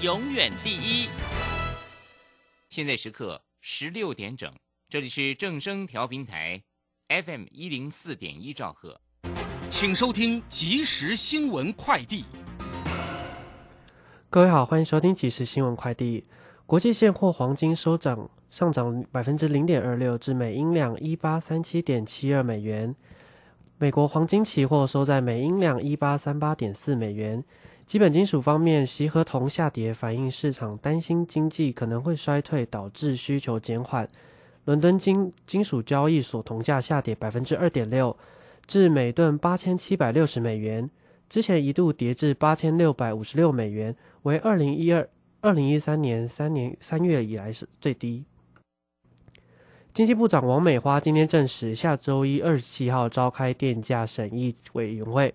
永远第一。现在时刻十六点整，这里是正声调频台，FM 一零四点一兆赫，请收听即时新闻快递。各位好，欢迎收听即时新闻快递。国际现货黄金收涨，上涨百分之零点二六，至每英两一八三七点七二美元。美国黄金期货收在每英两一八三八点四美元。基本金属方面，锡和铜下跌，反映市场担心经济可能会衰退，导致需求减缓。伦敦金金属交易所铜价下跌百分之二点六，至每吨八千七百六十美元。之前一度跌至八千六百五十六美元，为二零一二、二零一三年三年三月以来是最低。经济部长王美花今天证实，下周一二十七号召开电价审议委员会。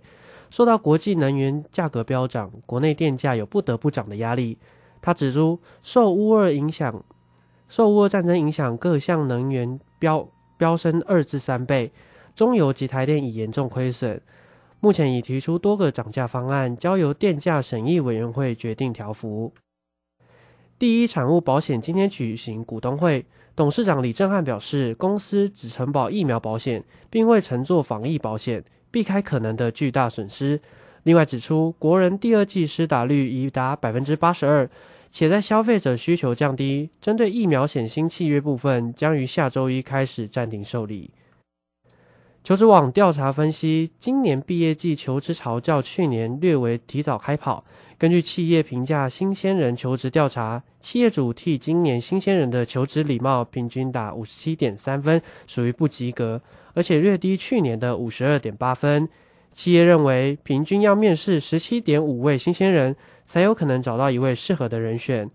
受到国际能源价格飙涨，国内电价有不得不涨的压力。他指出，受乌俄影响，受乌俄战争影响，各项能源飙飙升二至三倍，中油及台电已严重亏损。目前已提出多个涨价方案，交由电价审议委员会决定调幅。第一产物保险今天举行股东会，董事长李正汉表示，公司只承保疫苗保险，并未乘坐防疫保险。避开可能的巨大损失。另外指出，国人第二季施打率已达百分之八十二，且在消费者需求降低，针对疫苗险新契约部分，将于下周一开始暂停受理。求职网调查分析，今年毕业季求职潮较去年略为提早开跑。根据企业评价新鲜人求职调查，企业主替今年新鲜人的求职礼貌平均打五十七点三分，属于不及格。而且略低去年的五十二点八分。企业认为，平均要面试十七点五位新鲜人，才有可能找到一位适合的人选。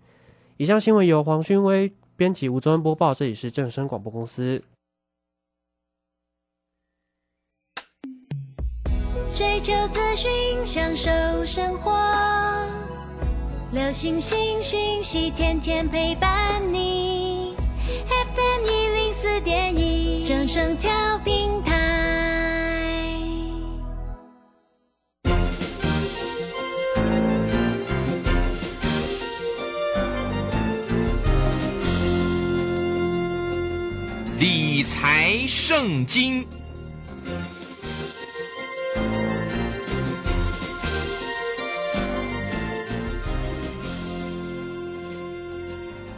以上新闻由黄勋威编辑，吴宗恩播报。这里是正声广播公司。追求资讯，享受生活，流星星讯息，天天陪伴你。FM 一零四点一，掌声调平台。理财圣经。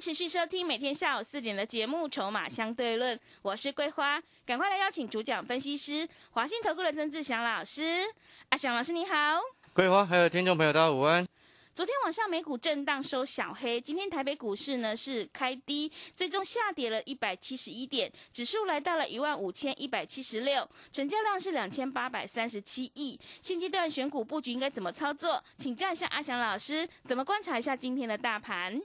持续收听每天下午四点的节目《筹码相对论》，我是桂花，赶快来邀请主讲分析师华信投顾的曾志祥老师。阿祥老师你好，桂花还有听众朋友大家午安。昨天晚上美股震荡收小黑，今天台北股市呢是开低，最终下跌了一百七十一点，指数来到了一万五千一百七十六，成交量是两千八百三十七亿。现阶段选股布局应该怎么操作？请教一下阿祥老师，怎么观察一下今天的大盘？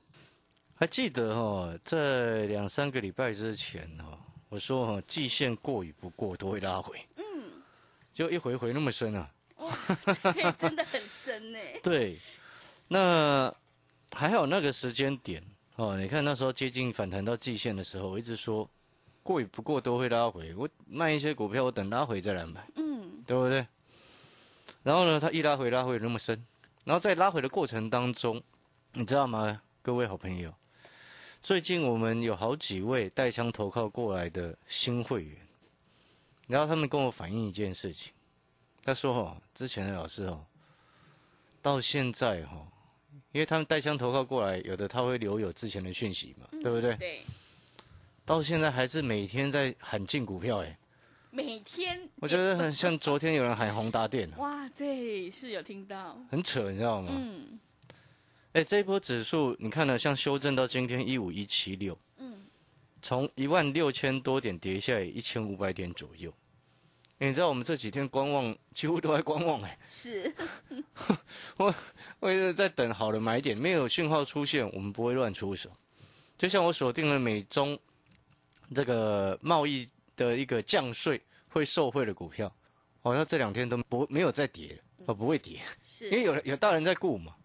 还记得哦，在两三个礼拜之前哦，我说哦，季线过与不过都会拉回，嗯，就一回回那么深啊，哇，真的很深呢。对，那还好那个时间点哦，你看那时候接近反弹到季线的时候，我一直说过与不过都会拉回，我卖一些股票，我等拉回再来买，嗯，对不对？然后呢，它一拉回拉回那么深，然后在拉回的过程当中，你知道吗，各位好朋友？最近我们有好几位带枪投靠过来的新会员，然后他们跟我反映一件事情，他说哦，之前的老师哦，到现在哈、因为他们带枪投靠过来，有的他会留有之前的讯息嘛，对不对？对，到现在还是每天在喊进股票，哎，每天。我觉得很像昨天有人喊宏达电，哇，对，是有听到，很扯，你知道吗？嗯哎，这一波指数你看呢，像修正到今天一五一七六，嗯，从一万六千多点跌下来一千五百点左右。哎你知道我们这几天观望，几乎都在观望哎、是，我我一直在等好的买点，没有讯号出现，我们不会乱出手。就像我锁定了美中这个贸易的一个降税会受惠的股票，哦，像这两天都不没有再跌了，哦，不会跌，是，因为有有大人在顾嘛，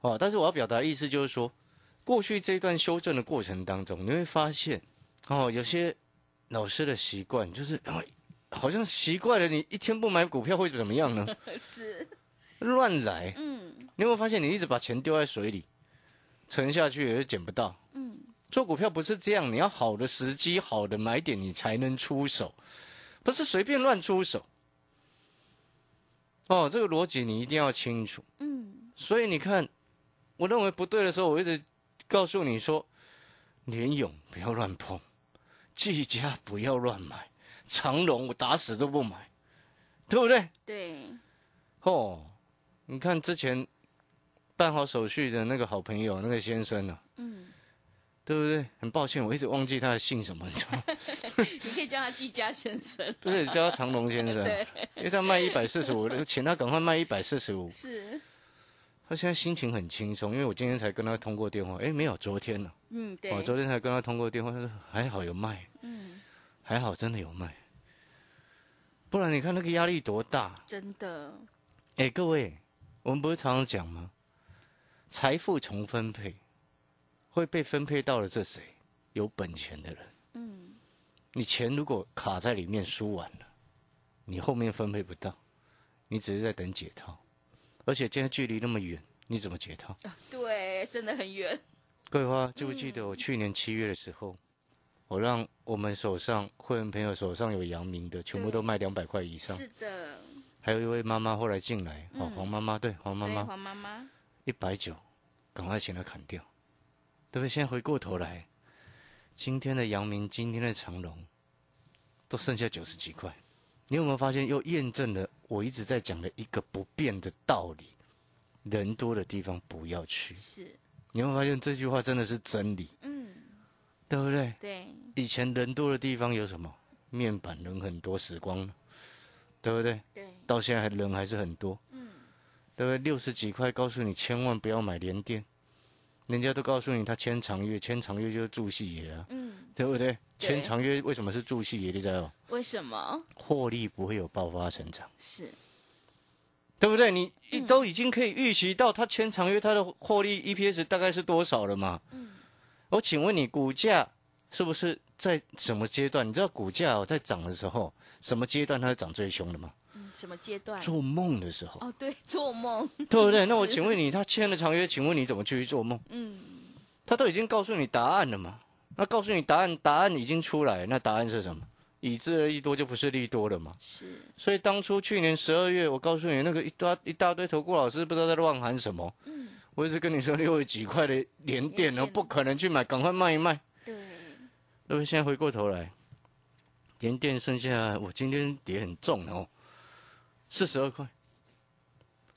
哦，但是我要表达的意思就是说，过去这一段修正的过程当中，你会发现，哦，有些老师的习惯就是，哦好像习惯了，你一天不买股票会怎么样呢？是，乱来。嗯你有没有发现，你一直把钱丢在水里，沉下去也是捡不到。嗯，做股票不是这样，你要好的时机、好的买点，你才能出手，不是随便乱出手。哦，这个逻辑你一定要清楚。嗯，所以你看，我认为不对的时候，我一直告诉你说，联勇不要乱碰，技嘉不要乱买，长荣我打死都不买，对不对？对，哦，你看之前办好手续的那个好朋友那个先生呢、嗯，对不对？很抱歉，我一直忘记他的姓什么，你知道吗？你可以叫他季家先生，不是叫他长隆先生，对，因为他卖一百四十五，请他赶快卖一百四十五。是，他现在心情很轻松，因为我今天才跟他通过电话，哎，没有，昨天呢、嗯，对，我昨天才跟他通过电话，他说还好有卖，嗯，还好真的有卖，不然你看那个压力多大。真的，哎，各位，我们不是常常讲吗？财富重分配，会被分配到了这谁？有本钱的人。嗯，你钱如果卡在里面输完了，你后面分配不到，你只是在等解套。而且今天距离那么远，你怎么解套？对，真的很远，桂花记不记得我去年七月的时候，我让我们手上会员朋友手上有阳明的，全部都卖两百块以上。是的，还有一位妈妈后来进来，哦，嗯黄妈妈对黄妈，妈黄妈妈，一百九，赶快请她砍掉，对不对？现在回过头来，今天的阳明，今天的长隆，都剩下九十几块。你有没有发现，又验证了我一直在讲的一个不变的道理：人多的地方不要去。是，你有没有发现这句话真的是真理，嗯，对不对？对，以前人多的地方有什么？面板人很多，时光了，对不对？对，到现在还人还是很多，嗯，对不对？六十几块，告诉你千万不要买联电，人家都告诉你他签长约，签长约就是助戏爷啊，嗯，对不对？签长约为什么是助戏爷？你知道吗？为什么？获利不会有爆发成长，是，对不对？你一嗯都已经可以预期到他签长约，他的获利 EPS 大概是多少了嘛？嗯，我请问你，股价是不是在什么阶段？你知道股价哦在涨的时候，什么阶段它是涨最凶的吗？嗯，什么阶段？做梦的时候，哦，对，做梦，对不对？那我是请问你，他签了长约，请问你怎么继续做梦？嗯，他都已经告诉你答案了嘛？那告诉你答案，答案已经出来，那答案是什么？已知而利多就不是利多了嘛？是，所以当初去年十二月，我告诉你，那个一大一大堆投顾老师不知道在乱喊什么。嗯，我一直跟你说六十几块的连电哦，连电不可能去买，赶快卖一卖。对，对不对？现在回过头来，连电剩下我今天跌很重哦，四十二块。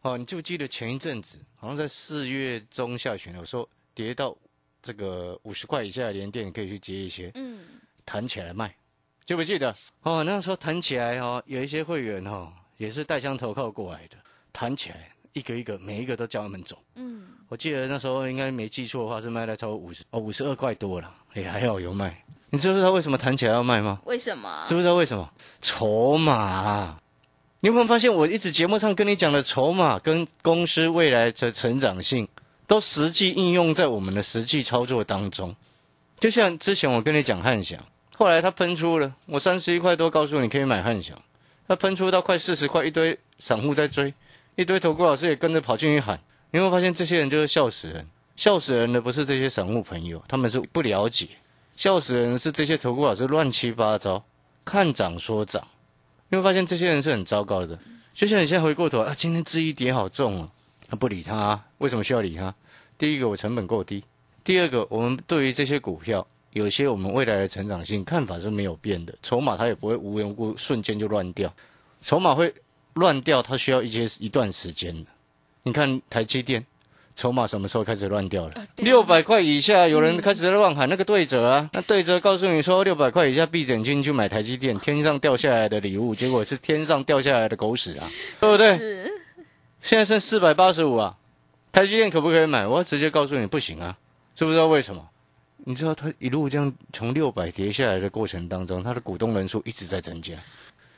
哦，你记不记得前一阵子，好像在四月中下旬，有时候跌到这个五十块以下的连电，你可以去接一些，嗯，弹起来卖，记不记得？哦，那时候弹起来哦，有一些会员哦，也是带枪投靠过来的，弹起来一个一个，每一个都叫他们走。嗯，我记得那时候应该没记错的话，是卖了超过五十哦，五十二块多了，也还好有卖。你知不知道为什么弹起来要卖吗？为什么知？不知道为什么？筹码啊。你有没有发现，我一直节目上跟你讲的筹码跟公司未来的成长性，都实际应用在我们的实际操作当中。就像之前我跟你讲汉翔，后来它喷出了，我三十一块多告诉你可以买汉翔，它喷出到快四十块，一堆散户在追，一堆投顾老师也跟着跑进去喊。你有没有发现，这些人就是笑死人？笑死人的不是这些散户朋友，他们是不了解。笑死人是这些投顾老师乱七八糟，看涨说涨，你会发现这些人是很糟糕的。就像你现在回过头啊，今天智一跌好重哦，啊不理他、为什么需要理他？第一个我成本够低，第二个我们对于这些股票，有些我们未来的成长性看法是没有变的，筹码它也不会无缘无故瞬间就乱掉，筹码会乱掉，它需要一些一段时间。你看台积电。筹码什么时候开始乱掉了？六百块以下，有人开始在乱喊那个对折啊，那对折告诉你说六百块以下闭着眼睛去买台积电，天上掉下来的礼物，结果是天上掉下来的狗屎啊，对不对？是现在剩四百八十五啊，台积电可不可以买？我要直接告诉你不行啊，知不知道为什么？你知道他一路这样从六百跌下来的过程当中，他的股东人数一直在增加。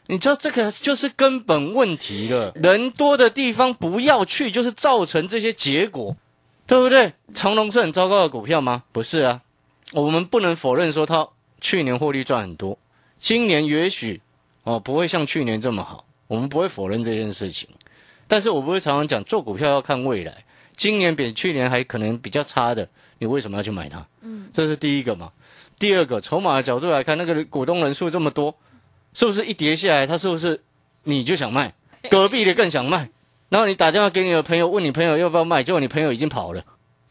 你知道这个就是根本问题了，人多的地方不要去，就是造成这些结果，对不对？长隆是很糟糕的股票吗？不是啊，我们不能否认说它去年获利赚很多，今年也许哦不会像去年这么好，我们不会否认这件事情。但是我不会常常讲做股票要看未来，今年比去年还可能比较差的，你为什么要去买它？嗯，这是第一个嘛。第二个，筹码的角度来看，那个股东人数这么多，是不是一跌下来，它是不是你就想卖，隔壁的更想卖，然后你打电话给你的朋友，问你朋友要不要卖，结果你朋友已经跑了，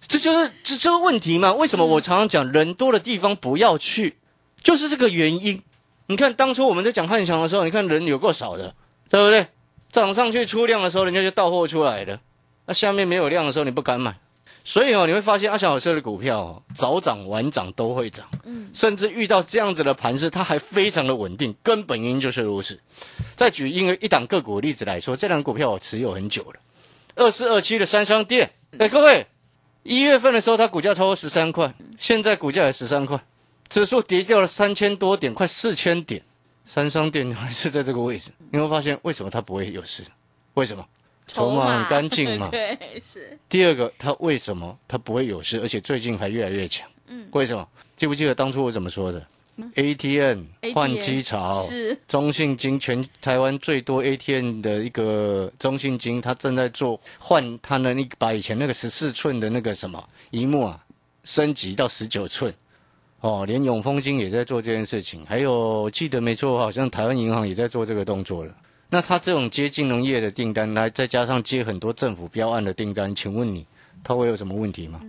这就是这这个问题嘛？为什么我常常讲人多的地方不要去，就是这个原因。你看当初我们在讲汉翔的时候，你看人有够少的，对不对？涨上去出量的时候，人家就到货出来了。那下面没有量的时候，你不敢买。所以哦，你会发现阿翔老师的股票哦，早涨晚涨都会涨，嗯，甚至遇到这样子的盘势，它还非常的稳定。根本原因就是如此。再举因为一档个股的例子来说，这档股票我持有很久了，二四二七的三商店。哎，各位，一月份的时候它股价超过十三块，现在股价也十三块，指数跌掉了三千多点，快四千点。三商店还是在这个位置，你会发现为什么它不会有事？为什么？筹码很干净嘛。对，是第二个，它为什么它不会有事，而且最近还越来越强？嗯，为什么？记不记得当初我怎么说的？ATM 换机潮，是中信金全台湾最多 ATM 的一个中信金，它正在做换它的那个把以前那个十四寸的那个什么荧幕啊升级到十九寸。哦，连永丰金也在做这件事情，还有记得没错，好像台湾银行也在做这个动作了。那他这种接金融业的订单，来再加上接很多政府标案的订单，请问你，他会有什么问题吗？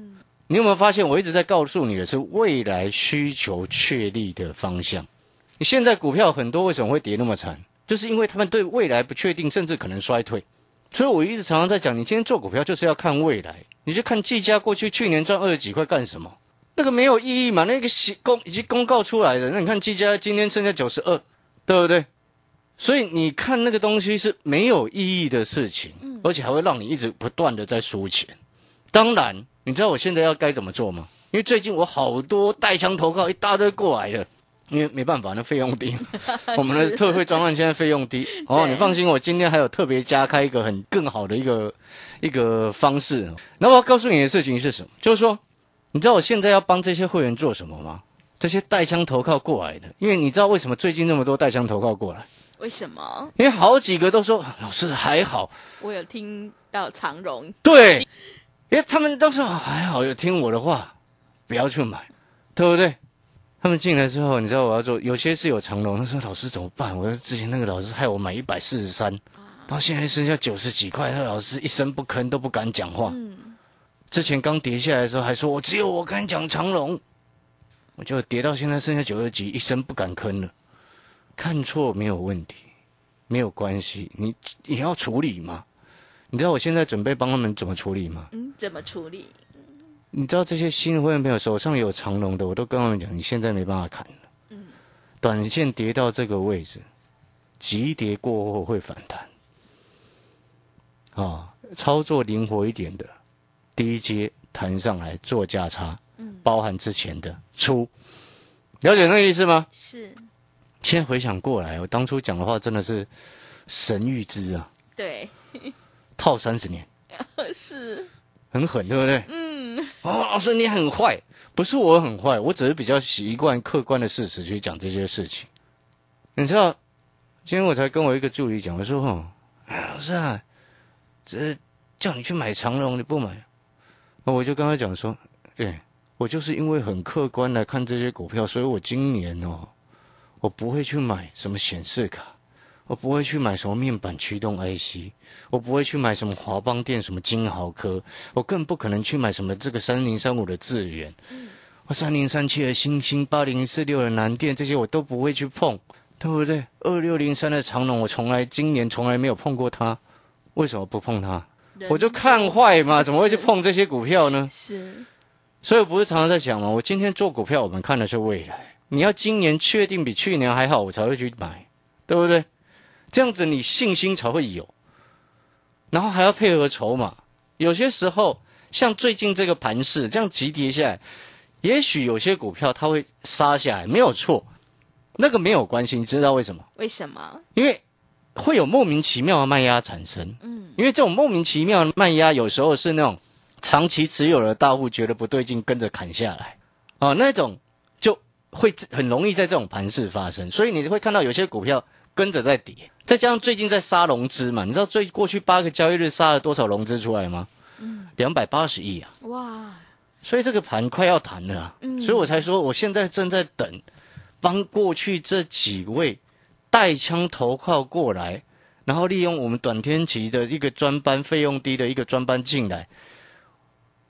你有没有发现，我一直在告诉你的是未来需求确立的方向。你现在股票很多为什么会跌那么惨？就是因为他们对未来不确定，甚至可能衰退。所以我一直常常在讲，你今天做股票就是要看未来。你就看技嘉过去去年赚二十几块干什么？那个没有意义嘛？那个写公已经公告出来的，那你看技嘉今天剩下九十二，对不对？所以你看那个东西是没有意义的事情，而且还会让你一直不断的在输钱。当然，你知道我现在要该怎么做吗？因为最近我好多带枪投靠一大堆过来的，因为没办法，那费用低，我们的特惠专案现在费用低。哦，你放心，我今天还有特别加开一个很更好的一个一个方式。那我要告诉你的事情是什么？就是说，你知道我现在要帮这些会员做什么吗？这些带枪投靠过来的，因为你知道为什么最近那么多带枪投靠过来？为什么？因为好几个都说老师还好，我有听到长荣对，因为他们都说还好，有听我的话，不要去买，对不对？他们进来之后，你知道我要做，有些是有长龙，他说老师怎么办？我说之前那个老师害我买一百四十三，到现在剩下九十几块，那老师一声不吭都不敢讲话。之前刚跌下来的时候还说我只有我敢讲长龙，我就跌到现在剩下九十几，一声不敢吭了。看错没有问题，没有关系，你你要处理嘛。你知道我现在准备帮他们怎么处理吗？嗯，怎么处理？你知道这些新的会员朋友手上有长龙的，我都跟他们讲，你现在没办法砍了。嗯，短线跌到这个位置，急跌过后会反弹。啊，操作灵活一点的，低阶弹上来做价差，嗯，包含之前的出，了解那个意思吗？是现在回想过来，我当初讲的话真的是神预知啊，对，套三十年，是很狠，对不对？嗯。哦，老师你很坏，不是我很坏，我只是比较习惯客观的事实去讲这些事情。你知道，今天我才跟我一个助理讲，我说：“哦，哎，老师啊，这叫你去买长龙，你不买。”那我就跟他讲说：“哎，我就是因为很客观来看这些股票，所以我今年哦。”我不会去买什么显示卡，我不会去买什么面板驱动 IC，我不会去买什么华邦电、什么金豪科，我更不可能去买什么这个三零三五的智源，我三零三七的星星、八零四六的南电这些我都不会去碰，对不对？二六零三的长龙，我从来今年从来没有碰过它，为什么不碰它？我就看坏嘛，怎么会去碰这些股票呢？是所以我不是常常在讲嘛？我今天做股票，我们看的是未来。你要今年确定比去年还好，我才会去买，对不对？这样子你信心才会有，然后还要配合筹码。有些时候，像最近这个盘势这样急跌下来，也许有些股票它会杀下来，没有错，那个没有关系。你知道为什么？为什么？因为会有莫名其妙的卖压产生。嗯，因为这种莫名其妙的卖压，有时候是那种长期持有的大户觉得不对劲，跟着砍下来，哦，那种就会很容易在这种盘势发生。所以你会看到有些股票跟着在跌，再加上最近在杀融资嘛，你知道最过去八个交易日杀了多少融资出来吗？嗯，两百八十亿啊。哇，所以这个盘快要弹了、啊，所以我才说我现在正在等，帮过去这几位带枪投靠过来，然后利用我们短天期的一个专班费用低的一个专班进来，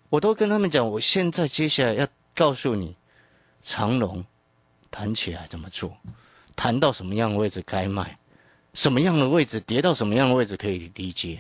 我都跟他们讲，我现在接下来要告诉你，长龙弹起来怎么做，弹到什么样的位置该卖，什么样的位置跌到什么样的位置可以低接。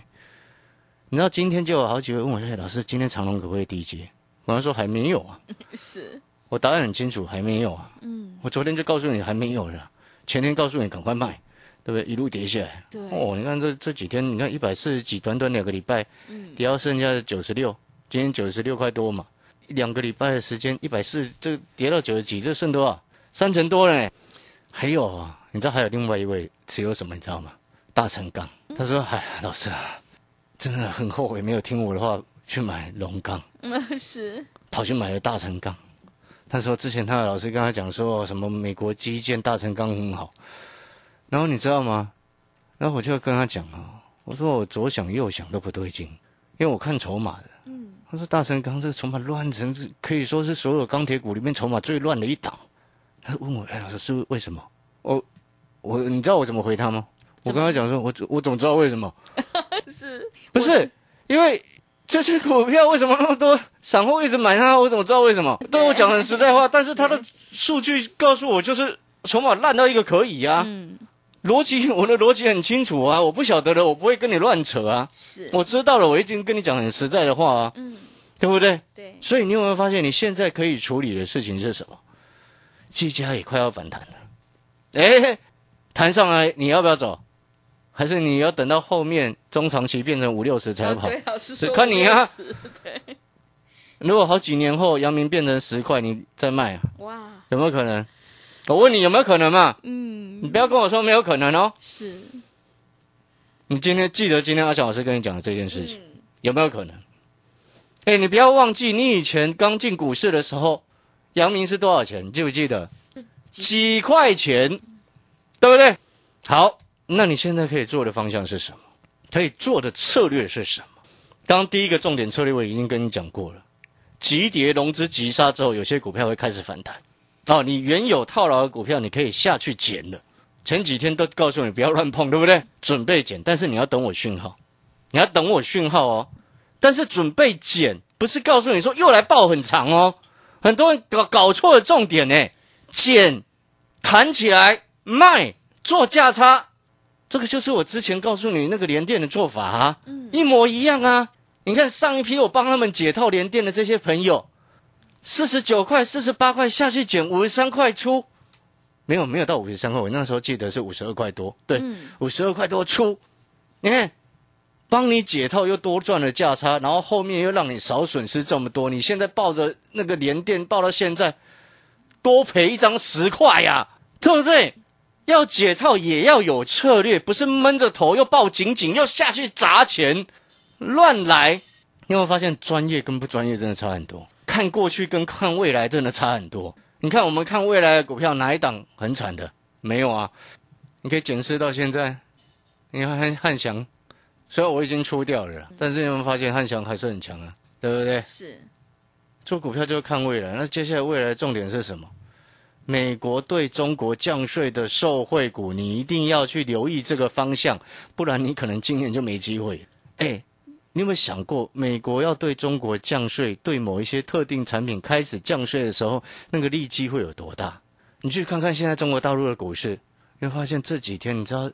你知道今天就有好几位问我说：“哎老师，今天长隆可不可以低接？”我跟他说还没有啊，是我答案很清楚，还没有啊。嗯，我昨天就告诉你还没有了，前天告诉你赶快卖，对不对？一路跌下来。对哦，你看这这几天，你看一百四十几，短短两个礼拜，嗯跌到剩下九十六，今天九十六块多嘛，两个礼拜的时间，一百四这跌到九十几，这剩多少？三成多了呢。还有啊，你知道还有另外一位持有什么？你知道吗？大成钢。他说：“哎，老师啊，真的很后悔没有听我的话去买龙钢。”嗯是跑去买了大成钢。他说之前他的老师跟他讲说什么美国基建大成钢很好，然后你知道吗？然后我就跟他讲啊，我说我左想右想都不对劲，因为我看筹码的。嗯，他说大成钢这个筹码乱成是可以说是所有钢铁股里面筹码最乱的一档。他问我，哎，老师是为什么？我我你知道我怎么回他吗？我跟他讲说，我我怎么知道为什么？是不是因为这些股票为什么那么多散户一直买它？我怎么知道为什么？对我讲很实在话，但是他的数据告诉我，就是筹码烂到一个可以啊。嗯逻辑我的逻辑很清楚啊，我不晓得的，我不会跟你乱扯啊。是我知道了，我已经跟你讲很实在的话啊，嗯对不对？对所以你有没有发现，你现在可以处理的事情是什么？技嘉也快要反弹了，哎，弹上来你要不要走？还是你要等到后面中长期变成五六十才跑？啊对老师是说看你啊如果好几年后阳明变成十块，你再卖啊？哇有没有可能？我问你有没有可能嘛？嗯你不要跟我说没有可能哦。是你今天记得今天阿强老师跟你讲的这件事情、嗯有没有可能？哎，你不要忘记，你以前刚进股市的时候，阳明是多少钱？你记不记得？几块钱，对不对？好，那你现在可以做的方向是什么？可以做的策略是什么？刚刚第一个重点策略我已经跟你讲过了，急跌融资急杀之后，有些股票会开始反弹。哦，你原有套牢的股票，你可以下去捡了。前几天都告诉你不要乱碰，对不对？准备捡，但是你要等我讯号，你要等我讯号哦。但是准备捡不是告诉你说又来爆很长哦，很多人搞搞错了重点呢。减弹起来卖做价差，这个就是我之前告诉你那个连电的做法啊，一模一样啊。你看上一批我帮他们解套连电的这些朋友，四十九块、四十八块下去减五十三块出，没有没有到五十三块，我那时候记得是五十二块多，对，五十二块多出，你看。帮你解套又多赚了价差，然后后面又让你少损失这么多，你现在抱着那个连电抱到现在，多赔一张十块呀，对不对？要解套也要有策略，不是闷着头又抱紧紧又下去砸钱，乱来。你有没有发现专业跟不专业真的差很多？看过去跟看未来真的差很多。你看我们看未来的股票哪一档很惨的？没有啊，你可以检视到现在，你看汉汉翔。虽然我已经出掉了啦，但是你有没有发现汉翔还是很强啊？对不对？是做股票就是看未来，那接下来未来的重点是什么？美国对中国降税的受惠股，你一定要去留意这个方向，不然你可能今年就没机会。哎，你有没有想过，美国要对中国降税，对某一些特定产品开始降税的时候，那个利基会有多大？你去看看现在中国大陆的股市，你会发现这几天，你知道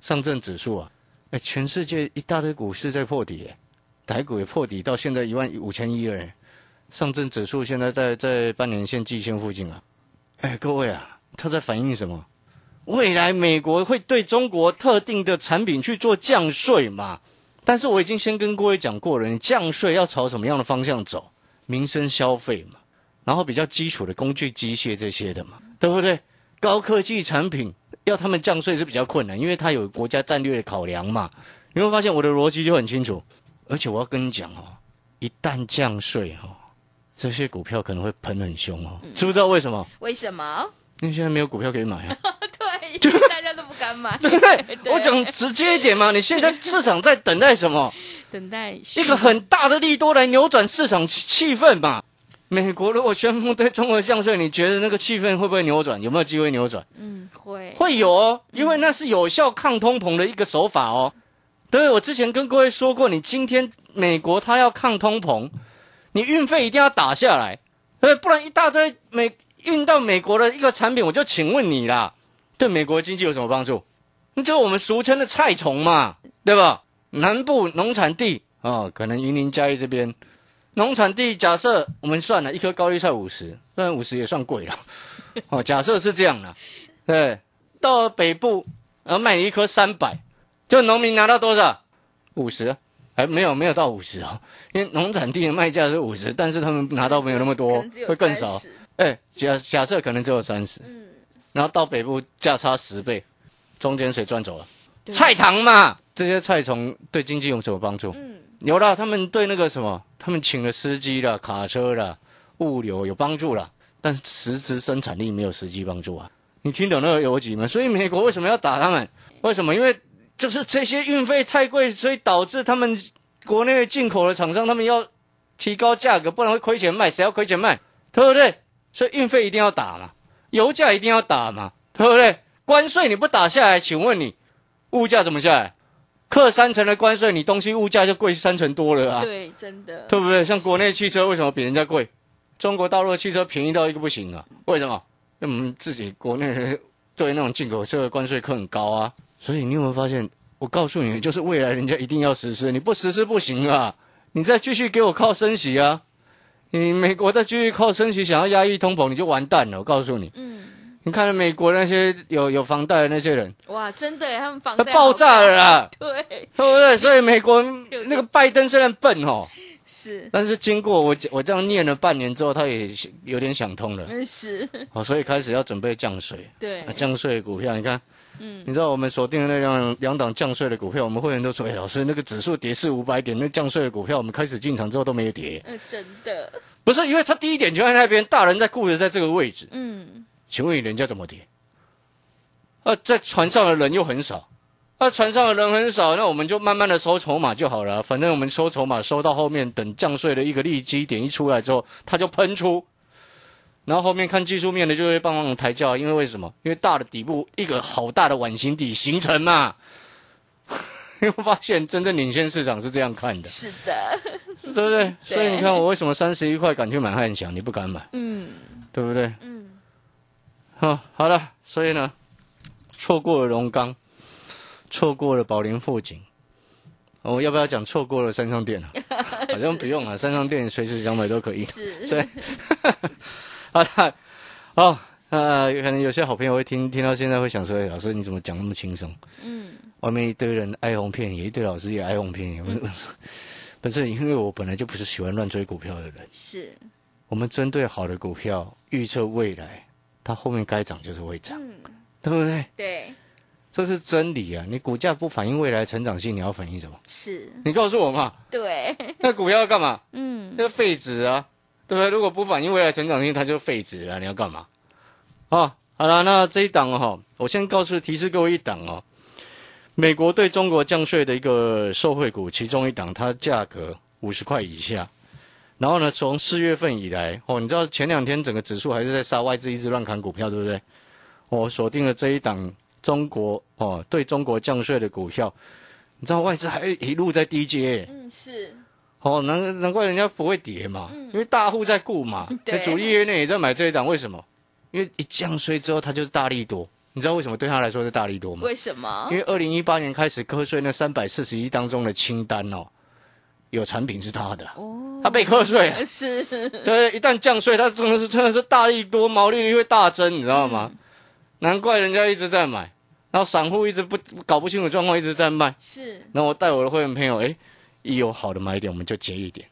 上证指数啊，哎，全世界一大堆股市在破底，台股也破底到现在一万五千一了，上证指数现在在在半年线、季线附近啊。哎，各位啊，它在反映什么？未来美国会对中国特定的产品去做降税嘛？但是我已经先跟各位讲过了，你降税要朝什么样的方向走？民生消费嘛，然后比较基础的工具机械这些的嘛，对不对？高科技产品要他们降税是比较困难，因为它有国家战略的考量嘛。你会发现我的逻辑就很清楚，而且我要跟你讲哦，一旦降税哦。这些股票可能会喷很凶哦，知不知道为什么？为什么？因为现在没有股票可以买啊。对，大家都不敢买。对不 对？我讲直接一点嘛，你现在市场在等待什么？等待一个很大的利多来扭转市场气氛嘛。美国如果宣布对中国降税，你觉得那个气氛会不会扭转？有没有机会扭转？嗯，会会有哦，因为那是有效抗通膨的一个手法哦。对，我之前跟各位说过，你今天美国它要抗通膨。你运费一定要打下来，对，不然一大堆美运到美国的一个产品，我就请问你啦，对美国经济有什么帮助？那就我们俗称的菜虫嘛，对吧？南部农产地啊，可能云林嘉义这边农产地，假设我们算了一颗高丽菜五十，虽然五十也算贵了，哦，假设是这样的，对，到了北部，然后卖你一颗三百，就农民拿到多少？五十。还没有没有到五十哦，因为农产地的卖价是五十，但是他们拿到没有那么多，会更少。哎，假假设可能只有三十，嗯，然后到北部价差十倍，中间谁赚走了？菜塘嘛，这些菜虫对经济有什么帮助？嗯，有了，他们对那个什么，他们请了司机了、卡车了、物流有帮助了，但实质生产力没有实际帮助啊。你听懂那个逻辑吗？所以美国为什么要打他们？为什么？因为。就是这些运费太贵，所以导致他们国内进口的厂商他们要提高价格，不然会亏钱卖。谁要亏钱卖？对不对？所以运费一定要打嘛，油价一定要打嘛，对不对？关税你不打下来，请问你物价怎么下来？克三成的关税，你东西物价就贵三成多了啊！对，真的，对不对？像国内汽车为什么比人家贵？中国大陆的汽车便宜到一个不行啊？为什么？因为我们自己国内对那种进口车的关税课很高啊。所以你有没有发现？我告诉你，就是未来人家一定要实施，你不实施不行啊！你再继续给我靠升息啊！你美国再继续靠升息，想要压抑通膨，你就完蛋了。我告诉你，嗯，你看美国那些有有房贷的那些人，哇，真的，他们房贷爆炸了啦！对，对不对？所以美国那个拜登虽然笨哦，是，但是经过我我这样念了半年之后，他也有点想通了，是，哦，所以开始要准备降税，对，降税股票，你看。嗯，你知道我们锁定的那两两档降税的股票，我们会员都说：“哎，老师，那个指数跌四五百点，那降税的股票，我们开始进场之后都没有跌。”嗯，真的不是，因为他第一点就在那边，大人在顾着在这个位置。嗯，请问人家怎么跌？啊，在船上的人又很少，啊，船上的人很少，那我们就慢慢的收筹码就好了。反正我们收筹码收到后面，等降税的一个利基点一出来之后，它就喷出。然后后面看技术面的就会帮忙抬轿，因为为什么？因为大的底部一个好大的碗形底形成嘛。你会发现真正领先市场是这样看的。是的，对不对？所以你看我为什么三十一块敢去买汉翔，你不敢买？嗯，对不对？嗯。好，好了，所以呢，错过了龙钢，错过了宝林富锦，我要不要讲错过了三商店啊？好像不用啊，三商店随时想买都可以。是。所以。好了，哦，呃，可能有些好朋友会听听到现在会想说，老师你怎么讲那么轻松？嗯，外面一堆人哀鸿遍野，一堆老师也哀鸿遍野。不是，因为我本来就不是喜欢乱追股票的人。是，我们针对好的股票预测未来，它后面该涨就是会涨，对不对？对，这是真理啊！你股价不反映未来成长性，你要反映什么？是，你告诉我嘛？对，那股票要干嘛？嗯，要废纸啊。对不对？如果不反映未来成长性，它就废纸了。你要干嘛？啊，好了，那这一档哦，我先告诉提示各位一档哦，美国对中国降税的一个受惠股，其中一档它价格五十块以下，然后呢，从四月份以来，哦，你知道前两天整个指数还是在杀，外资一直乱砍股票，对不对？我锁定了这一档中国哦，对中国降税的股票，你知道外资还一路在低接，嗯，是，哦，难难怪人家不会跌嘛，因为大户在顾嘛，对那主力业内也在买这一档，为什么？因为一降税之后，它就是大力多，你知道为什么对他来说是大力多吗？为什么因？为二零一八年开始课税那三百四十亿当中的清单哦，有产品是他的，哦，他被课税了，是，对，一旦降税，他真的是真的是大力多，毛利率会大增，你知道吗？难怪人家一直在买，然后散户一直不搞不清楚状况，一直在卖。是，然后我带我的会员朋友，哎，一有好的买点，我们就接一点，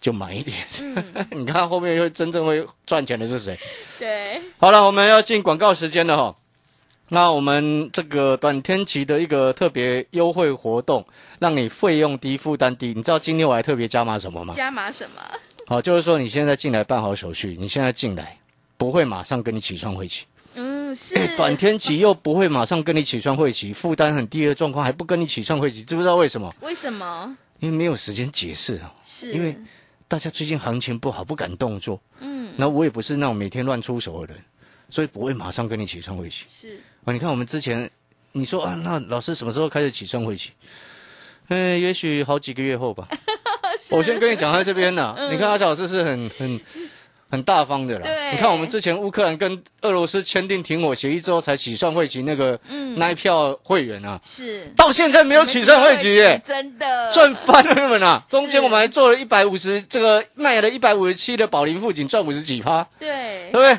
就买一点。你看后面会真正会赚钱的是谁？对，好了，我们要进广告时间了哈。那我们这个短天期的一个特别优惠活动，让你费用低、负担低。你知道今天我还特别加码什么吗？加码什么？好，就是说你现在进来办好手续，你现在进来不会马上跟你起床会期，嗯，是，短天期又不会马上跟你起算会期，负担很低的状况还不跟你起算会期，知不知道为什么？为什么？因为没有时间解释啊，是因为大家最近行情不好，不敢动作。嗯，然后我也不是那种每天乱出手的人，所以不会马上跟你起算会期。是，啊，你看我们之前，你说啊，那老师什么时候开始起算会期？嗯，也许好几个月后吧。我先跟你讲在这边呢，你看阿小老师是很很很大方的啦。对你看我们之前乌克兰跟俄罗斯签订停火协议之后才起算会期，那个、那一票会员啊，是，到现在没有起算会期耶。真的赚翻了你们啊！中间我们还做了一百五十，这个卖了一百五十七的宝林富锦，赚五十几趴，对对，不对？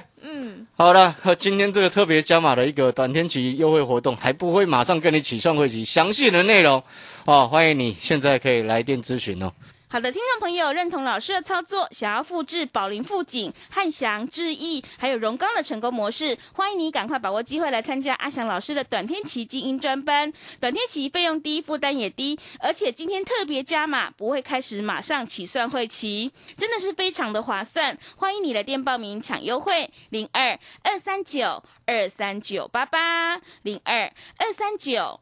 好了，今天这个特别加码的一个短天期优惠活动，还不会马上跟你起算会期，详细的内容哦，欢迎你现在可以来电咨询哦。好的，听众朋友认同老师的操作，想要复制宝林富锦、汉翔、智毅还有荣钢的成功模式，欢迎你赶快把握机会来参加阿翔老师的短天期精英专班。短天期费用低，负担也低，而且今天特别加码，不会开始马上起算会期，真的是非常的划算。欢迎你来电报名抢优惠，零二二三九二三九八八零二二三九。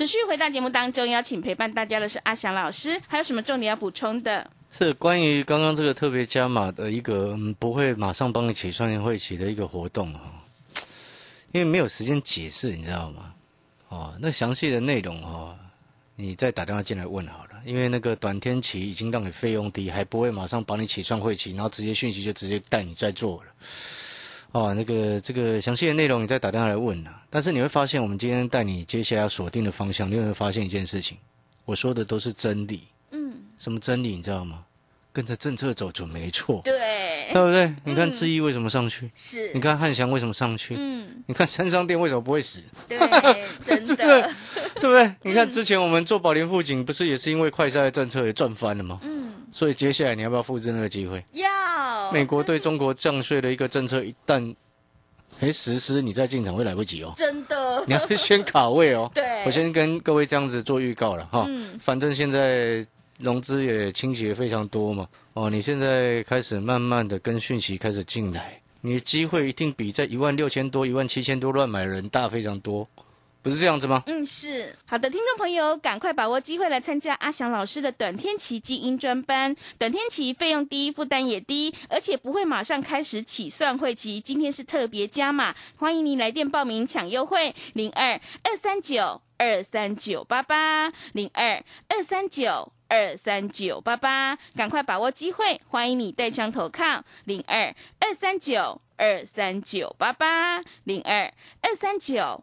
持续回到节目当中，邀请陪伴大家的是阿翔老师，还有什么重点要补充的？是关于刚刚这个特别加码的一个、不会马上帮你起算会期的一个活动哦，因为没有时间解释，你知道吗？哦，那详细的内容哦，你再打电话进来问好了，因为那个短天期已经让你费用低，还不会马上帮你起算会期，然后直接讯息就直接带你在做了。哦，那个这个详细的内容你再打电话来问啊。但是你会发现，我们今天带你接下来要锁定的方向，你有没有发现一件事情？我说的都是真理。嗯，什么真理你知道吗？跟着政策走准没错，对，对不对？你看智毅为什么上去？是你，看汉翔为什么上去？嗯，你看三商店为什么不会死？对，真的，对不对？你看之前我们做宝莲富锦，不是也是因为快筛的政策也赚翻了吗？嗯，所以接下来你要不要复制那个机会？要美国对中国降税的一个政策一旦哎实施，你再进场会来不及哦。真的，你要先卡位哦。对我先跟各位这样子做预告了哈。嗯反正现在融资也倾斜非常多嘛。哦，你现在开始慢慢的跟讯息开始进来，你的机会一定比在一万六千多、一万七千多乱买的人大非常多，不是这样子吗？嗯，是好的，听众朋友，赶快把握机会来参加阿翔老师的短天期精英专班。短天期费用低，负担也低，而且不会马上开始起算会期。今天是特别加码，欢迎您来电报名抢优惠，零二二三九二三九八八零二二三九。二三九八八，赶快把握机会！欢迎你带枪投靠零二二三九二三九八八零二二三九